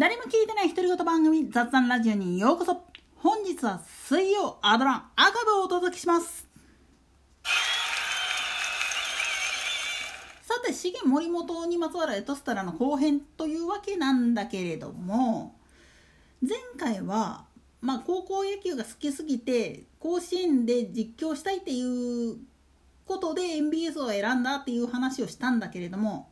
誰も聞いてない独り言番組雑談ラジオにようこそ。本日は水曜アドラン赤部をお届けします。さて資源森本にまつわるエトスタラの後編というわけなんだけれども前回はまあ高校野球が好きすぎて甲子園で実況したいっていうことで MBS を選んだっていう話をしたんだけれども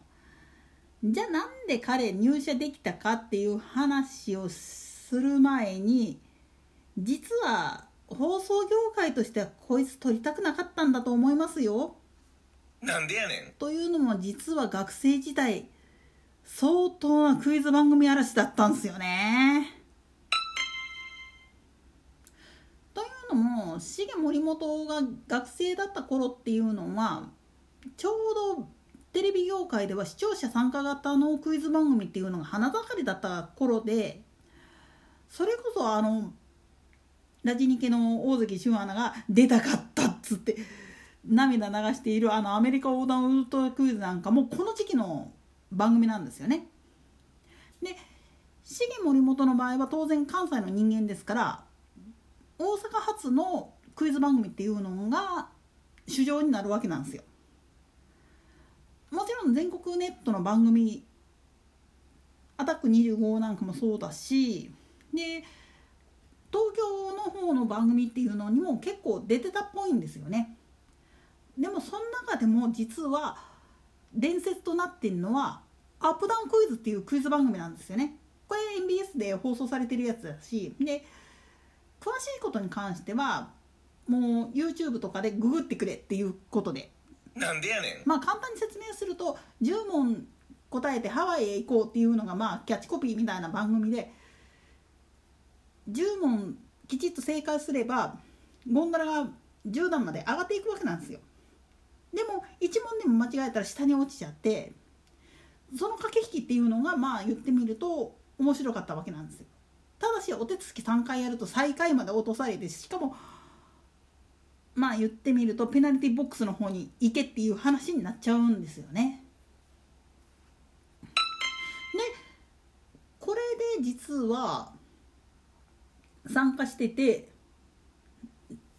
じゃあなんで彼入社できたかっていう話をする前に実は放送業界としてはこいつ取りたくなかったんだと思いますよ。なんでやねんというのも実は学生時代相当なクイズ番組嵐だったんですよね。というのも重森本が学生だった頃っていうのはちょうどテレビ業界では視聴者参加型のクイズ番組っていうのが花盛りだった頃でそれこそあのラジニケの大関俊アナが出たかったっつって涙流しているあのアメリカ横断ウルトラクイズなんかもこの時期の番組なんですよね。で重森本の場合は当然関西の人間ですから大阪発のクイズ番組っていうのが主情になるわけなんですよ。もちろん全国ネットの番組アタック25なんかもそうだしで東京の方の番組っていうのにも結構出てたっぽいんですよね。でもその中でも実は伝説となってるのはアップダウンクイズっていうクイズ番組なんですよね。これ MBS で放送されてるやつだしで詳しいことに関してはもう YouTube とかでググってくれっていうことで。なんでやねん。まあ簡単に説明すると10問答えてハワイへ行こうっていうのがまあキャッチコピーみたいな番組で10問きちっと正解すればゴンドラが10段まで上がっていくわけなんですよ。でも1問でも間違えたら下に落ちちゃってその駆け引きっていうのがまあ言ってみると面白かったわけなんですよ。ただしお手つき3回やると最下位まで落とされてしかもまあ言ってみるとペナルティボックスの方に行けっていう話になっちゃうんですよね。でこれで実は参加してて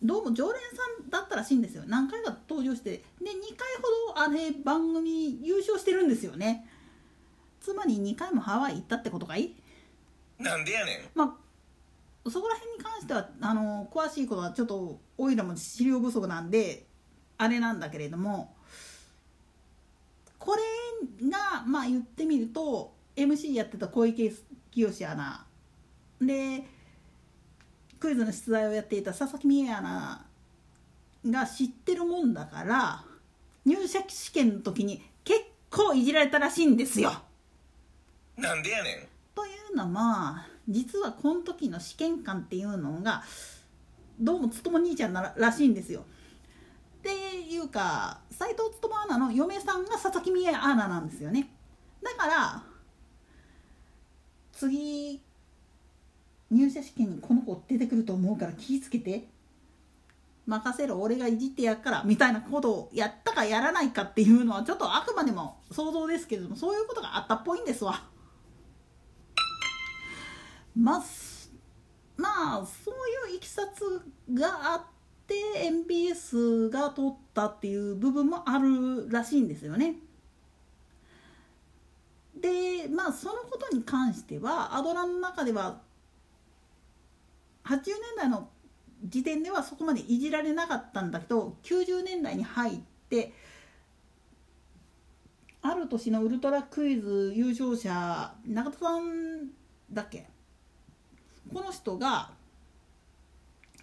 どうも常連さんだったらしいんですよ。何回か登場してで2回ほどあれ番組優勝してるんですよね。つまり2回もハワイ行ったってことかい？なんでやねん。まあそこら辺に関してはあの詳しいことはちょっとおいらも資料不足なんであれなんだけれどもこれがまあ言ってみると MC やってた小池清アナでクイズの出題をやっていた佐々木美恵アナが知ってるもんだから入社試験の時に結構いじられたらしいんですよ。なんでやねんというのは実はこの時の試験官っていうのがどうもつとも兄ちゃんなららしいんですよ。っていうか斎藤つともアナの嫁さんが佐々木美恵アナなんですよね。だから次入社試験にこの子出てくると思うから気ぃつけて任せろ俺がいじってやっからみたいなことをやったかやらないかっていうのはちょっとあくまでも想像ですけれどもそういうことがあったっぽいんですわ。まあまあそういういきさつがあって MBS が取ったっていう部分もあるらしいんですよね。でまあそのことに関してはアドラの中では80年代の時点ではそこまでいじられなかったんだけど90年代に入ってある年のウルトラクイズ優勝者中田さんだっけ？この人が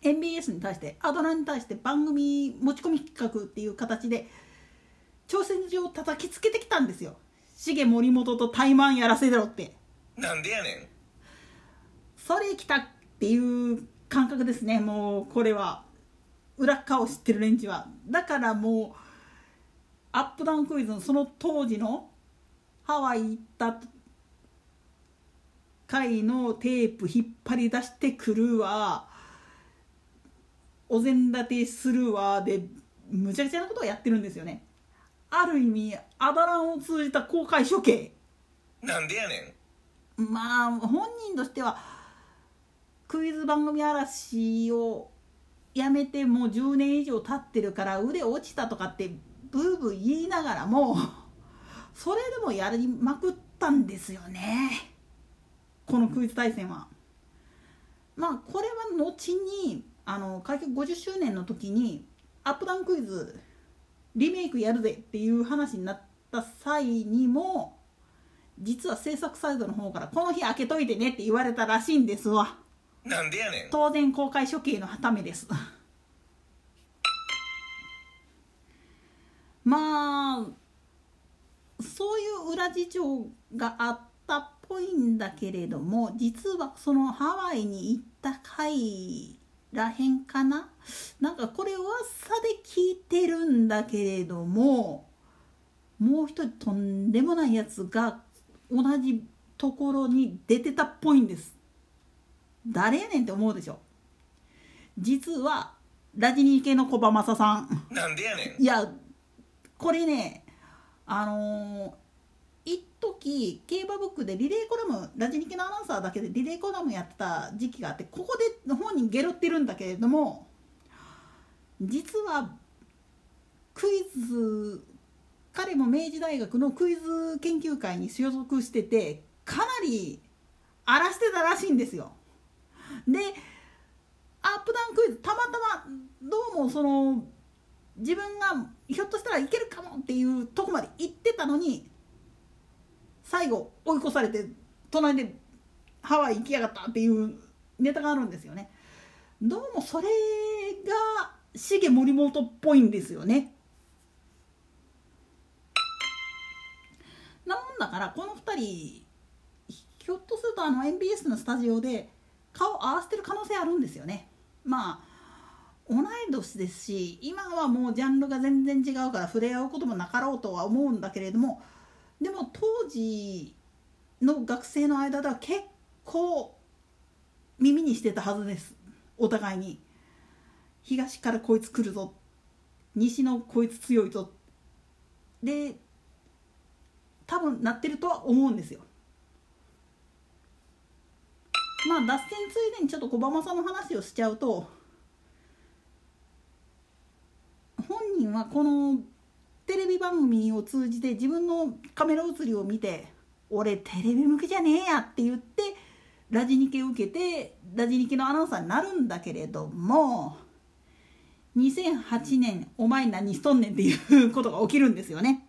MBS に対してアドラに対して番組持ち込み企画っていう形で挑戦状を叩きつけてきたんですよ。重森本と怠慢やらせろって。なんでやねん。それ来たっていう感覚ですね。もうこれは。裏側を知ってる連中は。だからもうアップダウンクイズのその当時のハワイ行った回のテープ引っ張り出してくるわ。お膳立てするわでむちゃくちゃなことをやってるんですよね。ある意味アダランを通じた公開処刑。なんでやねまあ本人としてはクイズ番組嵐をやめてもう10年以上経ってるから腕落ちたとかってブーブー言いながらもそれでもやりまくったんですよねこのクイズ対戦は。まあこれは後にあの開局50周年の時にアップダウンクイズリメイクやるぜっていう話になった際にも実は制作サイドの方からこの日開けといてねって言われたらしいんですわ。なんでやねん。当然公開処刑のためです。まあそういう裏事情があっぽいんだけれども実はそのハワイに行った回らへんかな？なんかこれ噂で聞いてるんだけれどももう一人とんでもないやつが同じところに出てたっぽいんです。誰やねんって思うでしょ？実はラジニー系の小馬正さん。なんでやねん。いやこれねあのー一時競馬ブックでリレーコラムラジニケのアナウンサーだけでリレーコラムやってた時期があってここで本人ゲロってるんだけれども実はクイズ彼も明治大学のクイズ研究会に所属しててかなり荒らしてたらしいんですよ。でアップダウンクイズたまたまどうもその自分がひょっとしたらいけるかもっていうとこまで行ってたのに最後追い越されて隣でハワイ行きやがったっていうネタがあるんですよね。どうもそれが重森本っぽいんですよね。なもんだからこの2人ひょっとするとあの MBS のスタジオで顔合わせてる可能性あるんですよね。まあ同い年ですし今はもうジャンルが全然違うから触れ合うこともなかろうとは思うんだけれどもでも当時の学生の間では結構耳にしてたはずです。お互いに。東からこいつ来るぞ。西のこいつ強いぞ。で多分なってるとは思うんですよ。まあ脱線ついでにちょっと小浜さんの話をしちゃうと本人はこのテレビ番組を通じて自分のカメラ映りを見て「俺テレビ向きじゃねえや」って言ってラジニケを受けてラジニケのアナウンサーになるんだけれども2008年「お前何しとんねん」っていうことが起きるんですよね。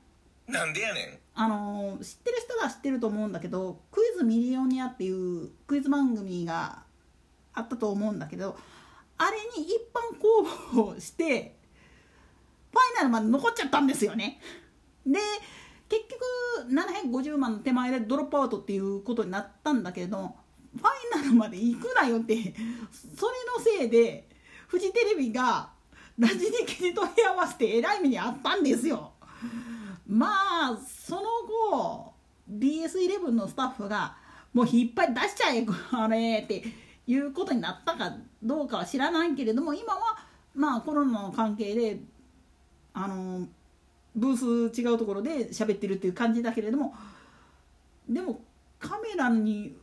なんでやねんあの知ってる人は知ってると思うんだけど「クイズミリオニア」っていうクイズ番組があったと思うんだけどあれに一般公募してイナルまで残っちゃったんですよね。で結局750万の手前でドロップアウトっていうことになったんだけれどファイナルまで行くなよってそれのせいでフジテレビがラジニケに問い合わせてえらい目にあったんですよ。まあその後 BS11 のスタッフがもう引っ張り出しちゃえあれっていうことになったかどうかは知らないけれども今はまあコロナの関係であのブース違うところで喋ってるっていう感じだけれどもでもカメラに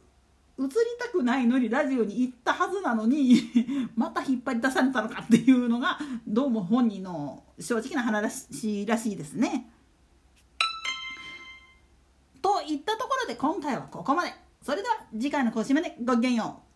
映りたくないのにラジオに行ったはずなのに また引っ張り出されたのかっていうのがどうも本人の正直な話らしいですね。といったところで今回はここまで。それでは次回の更新までごきげんよう。